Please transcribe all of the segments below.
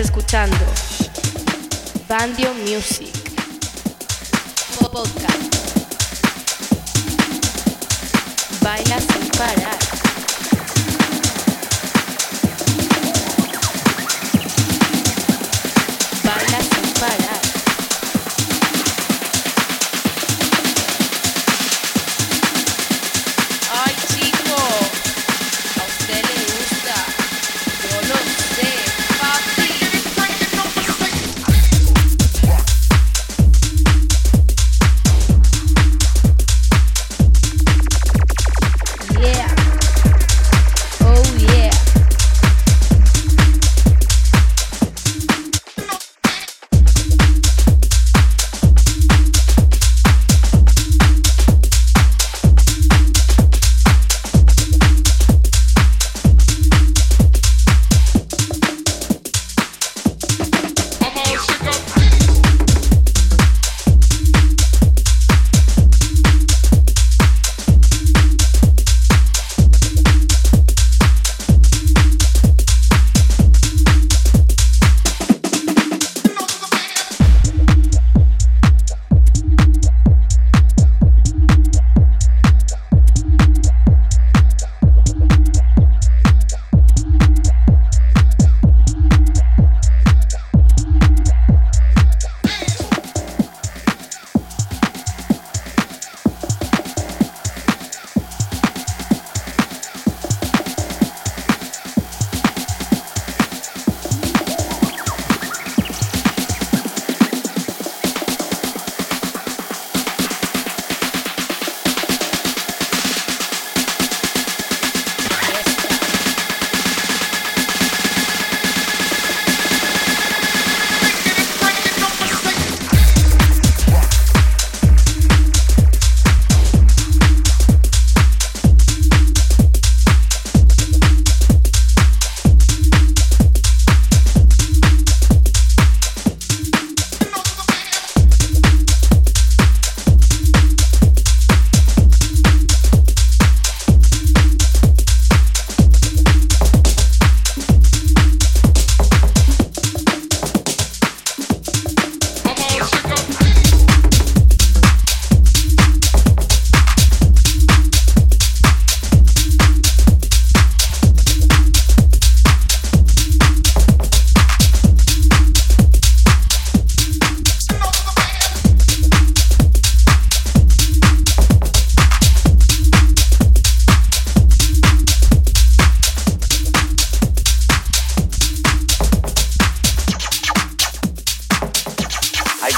escuchando Bandio Music Podcast. Baila sin parar.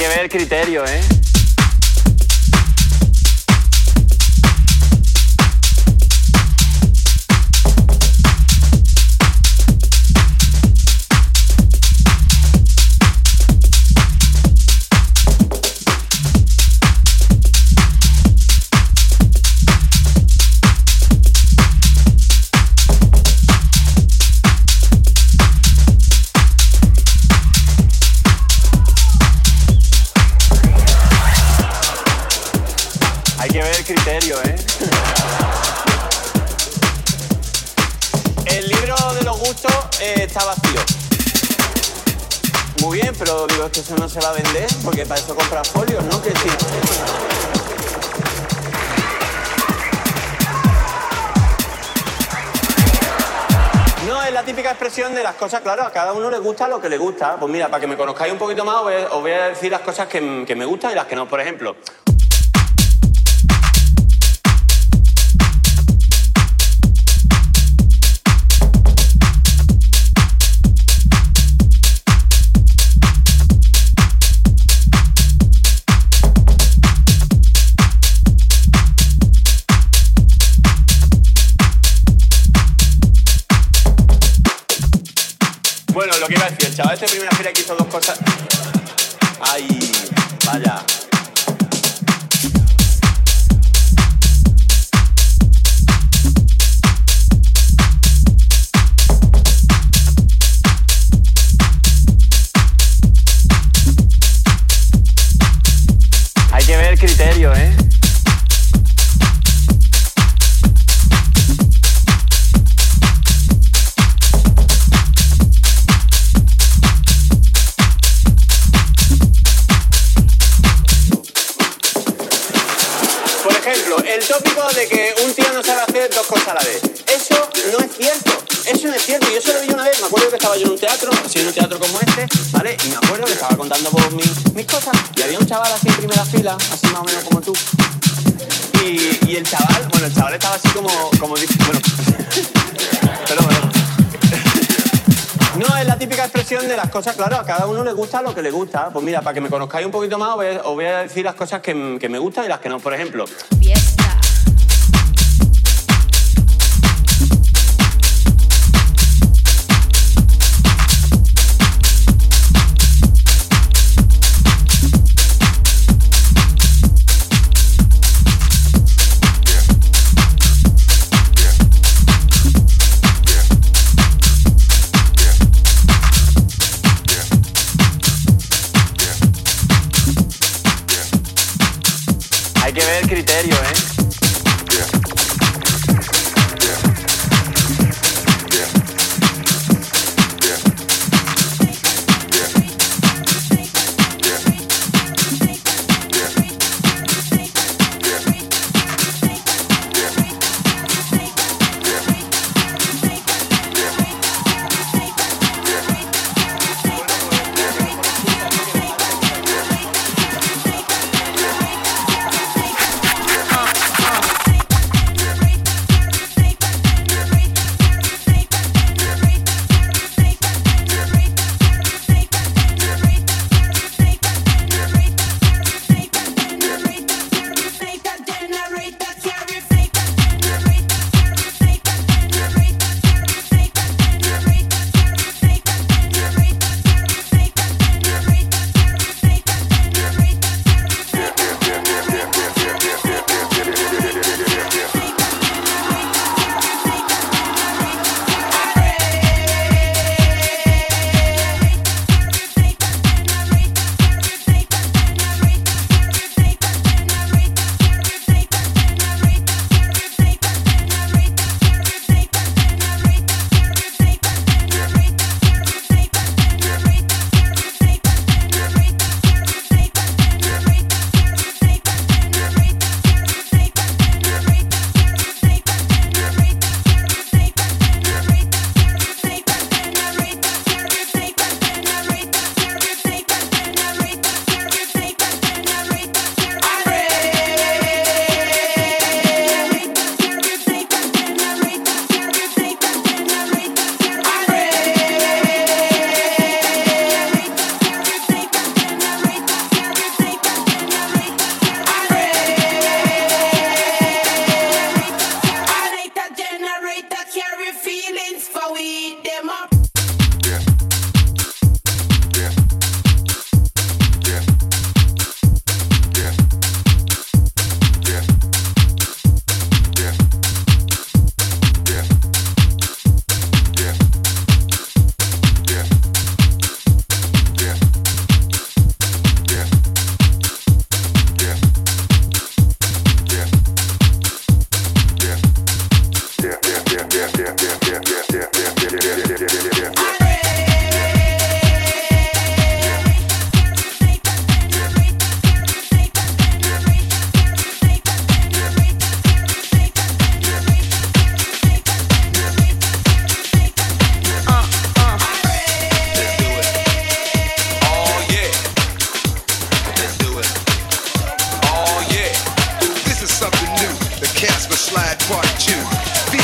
Que ver criterio, ¿eh? No, es la típica expresión de las cosas, claro, a cada uno le gusta lo que le gusta. Pues mira, para que me conozcáis un poquito más, os voy a, os voy a decir las cosas que, que me gustan y las que no. Por ejemplo, A decir, el chaval este primera gira que hizo dos cosas. Ay, vaya. De que un tío no sabe hacer dos cosas a la vez. Eso no es cierto. Eso no es cierto. Yo se lo vi una vez. Me acuerdo que estaba yo en un teatro, así en un teatro como este, ¿vale? Y me acuerdo que estaba contando por mis, mis cosas. Y había un chaval así en primera fila, así más o menos como tú. Y, y el chaval, bueno, el chaval estaba así como, como bueno. Pero bueno. No, es la típica expresión de las cosas, claro, a cada uno le gusta lo que le gusta. Pues mira, para que me conozcáis un poquito más, os voy a, decir las cosas que, que me gustan y las que no. Por ejemplo, Fiesta. El criterio, ¿eh?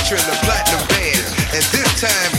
Featuring the Platinum Band. And this time,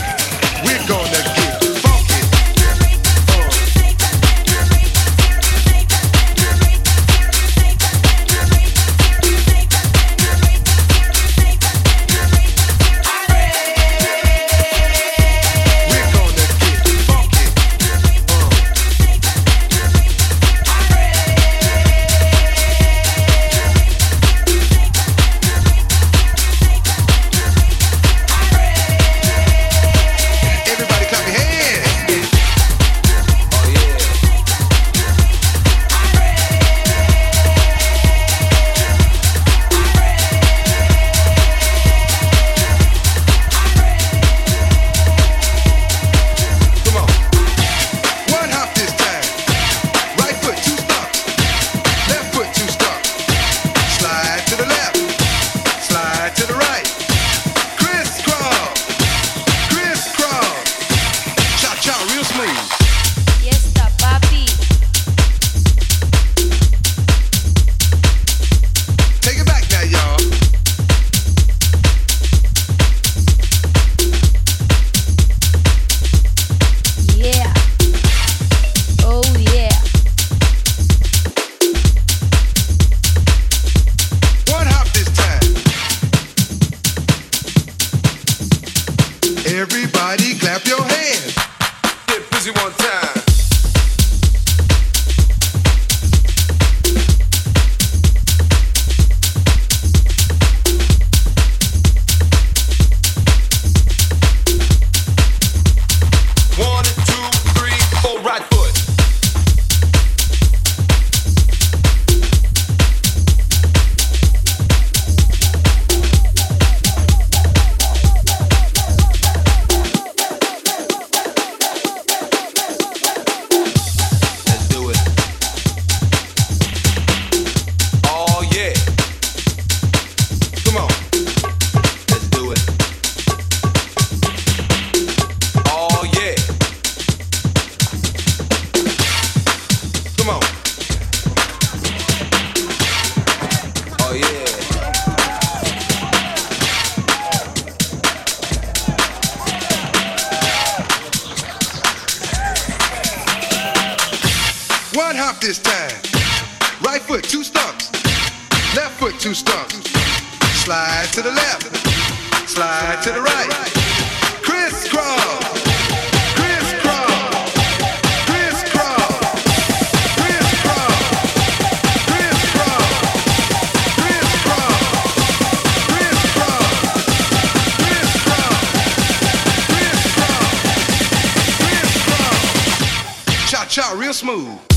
cha-cha real smooth.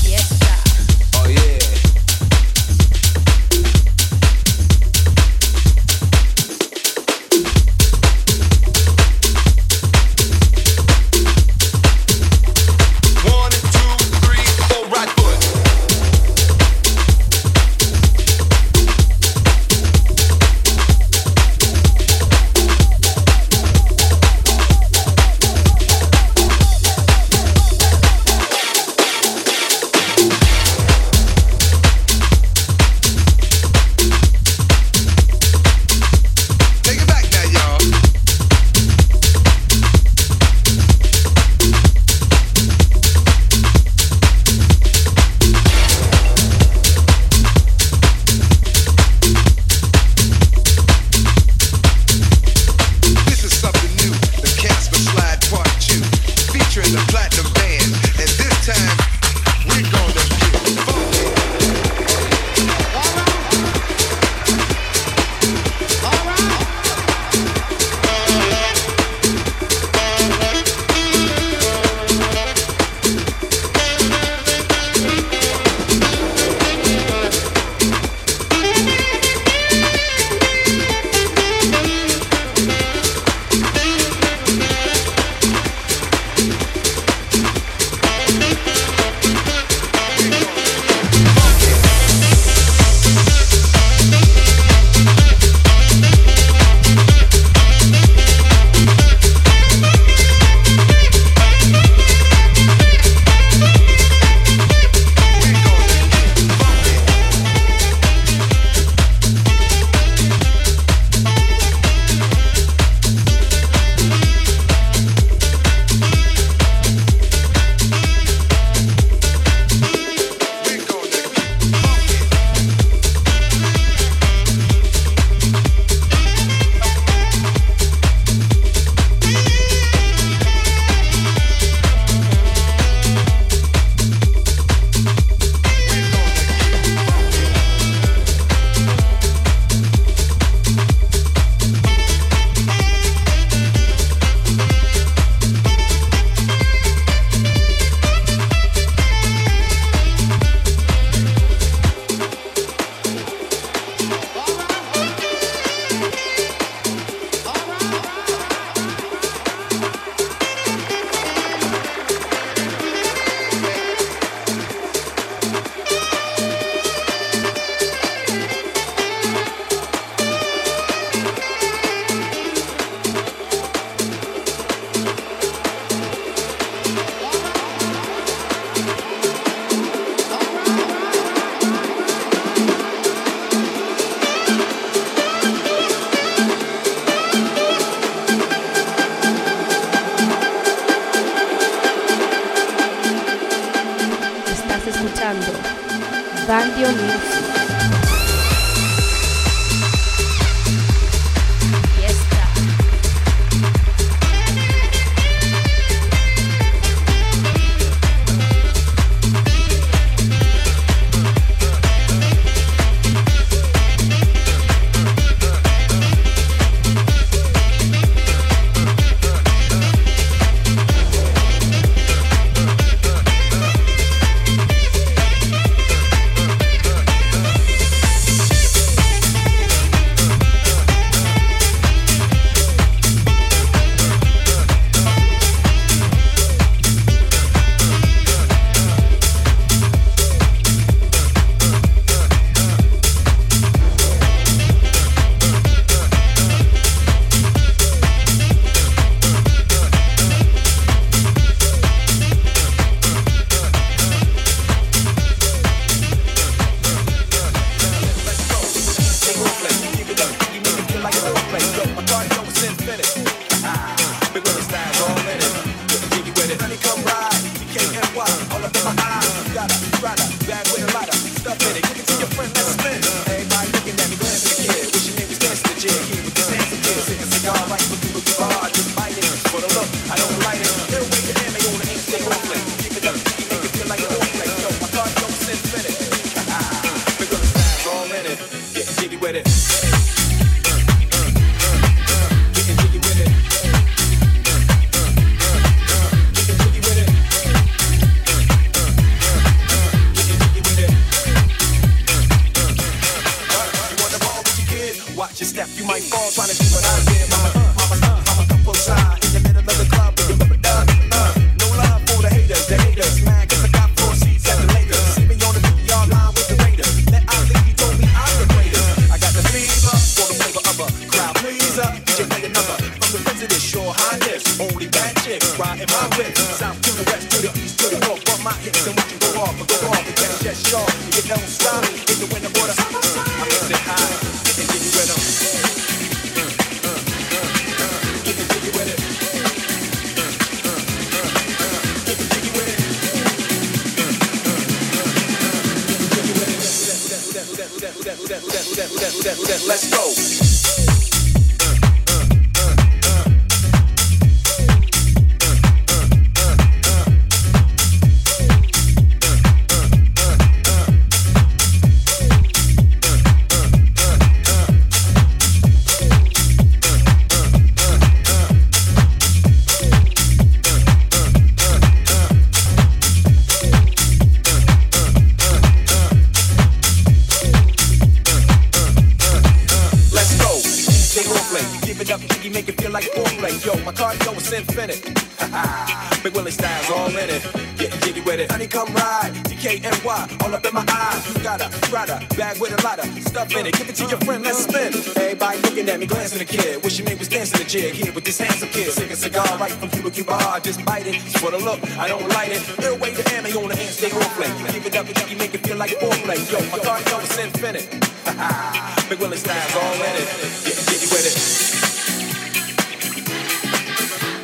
just bite it. For the look, I don't light it. Real way to ammo on the hands. stay on play. Give it up and you make it feel like foreplay. Yo, my car yo, it's infinite. Ha Big Willie style's all in it. Get, get you with it.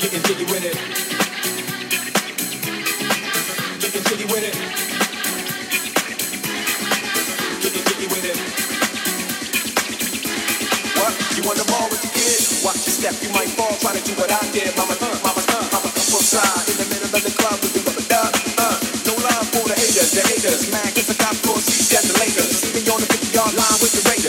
Get jiggy with it. Get jiggy with it. Get jiggy with it. What? You want the ball with the kids? Watch your step, you might fall Try to do what I did. Mama, uh, mama. Line with the race.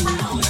Wow.